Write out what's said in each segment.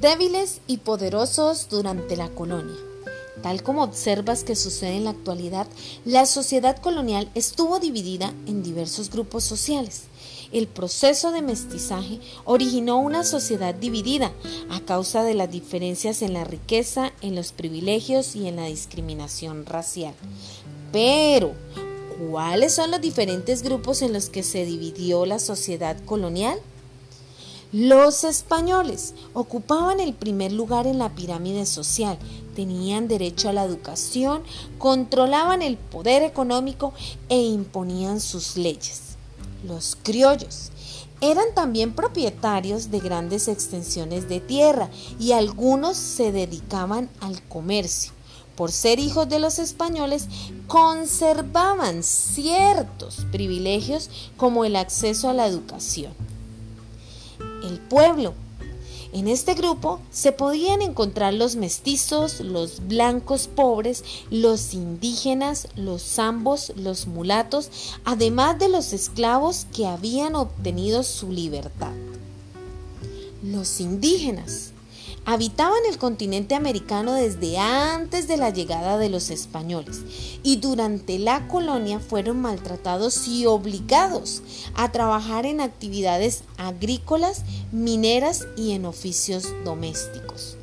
Débiles y poderosos durante la colonia. Tal como observas que sucede en la actualidad, la sociedad colonial estuvo dividida en diversos grupos sociales. El proceso de mestizaje originó una sociedad dividida a causa de las diferencias en la riqueza, en los privilegios y en la discriminación racial. Pero, ¿cuáles son los diferentes grupos en los que se dividió la sociedad colonial? Los españoles ocupaban el primer lugar en la pirámide social, tenían derecho a la educación, controlaban el poder económico e imponían sus leyes. Los criollos eran también propietarios de grandes extensiones de tierra y algunos se dedicaban al comercio. Por ser hijos de los españoles, conservaban ciertos privilegios como el acceso a la educación el pueblo. En este grupo se podían encontrar los mestizos, los blancos pobres, los indígenas, los zambos, los mulatos, además de los esclavos que habían obtenido su libertad. Los indígenas habitaban el continente americano desde antes de la llegada de los españoles y durante la colonia fueron maltratados y obligados a trabajar en actividades agrícolas, mineras y en oficios domésticos.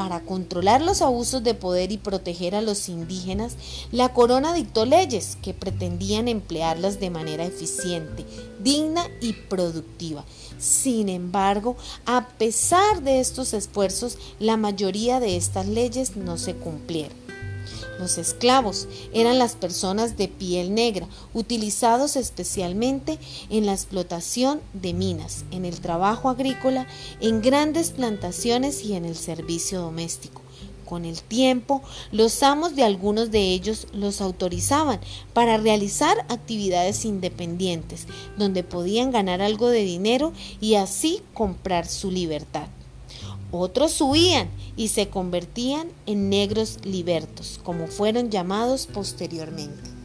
Para controlar los abusos de poder y proteger a los indígenas, la corona dictó leyes que pretendían emplearlas de manera eficiente, digna y productiva. Sin embargo, a pesar de estos esfuerzos, la mayoría de estas leyes no se cumplieron. Los esclavos eran las personas de piel negra, utilizados especialmente en la explotación de minas, en el trabajo agrícola, en grandes plantaciones y en el servicio doméstico. Con el tiempo, los amos de algunos de ellos los autorizaban para realizar actividades independientes, donde podían ganar algo de dinero y así comprar su libertad. Otros huían y se convertían en negros libertos, como fueron llamados posteriormente.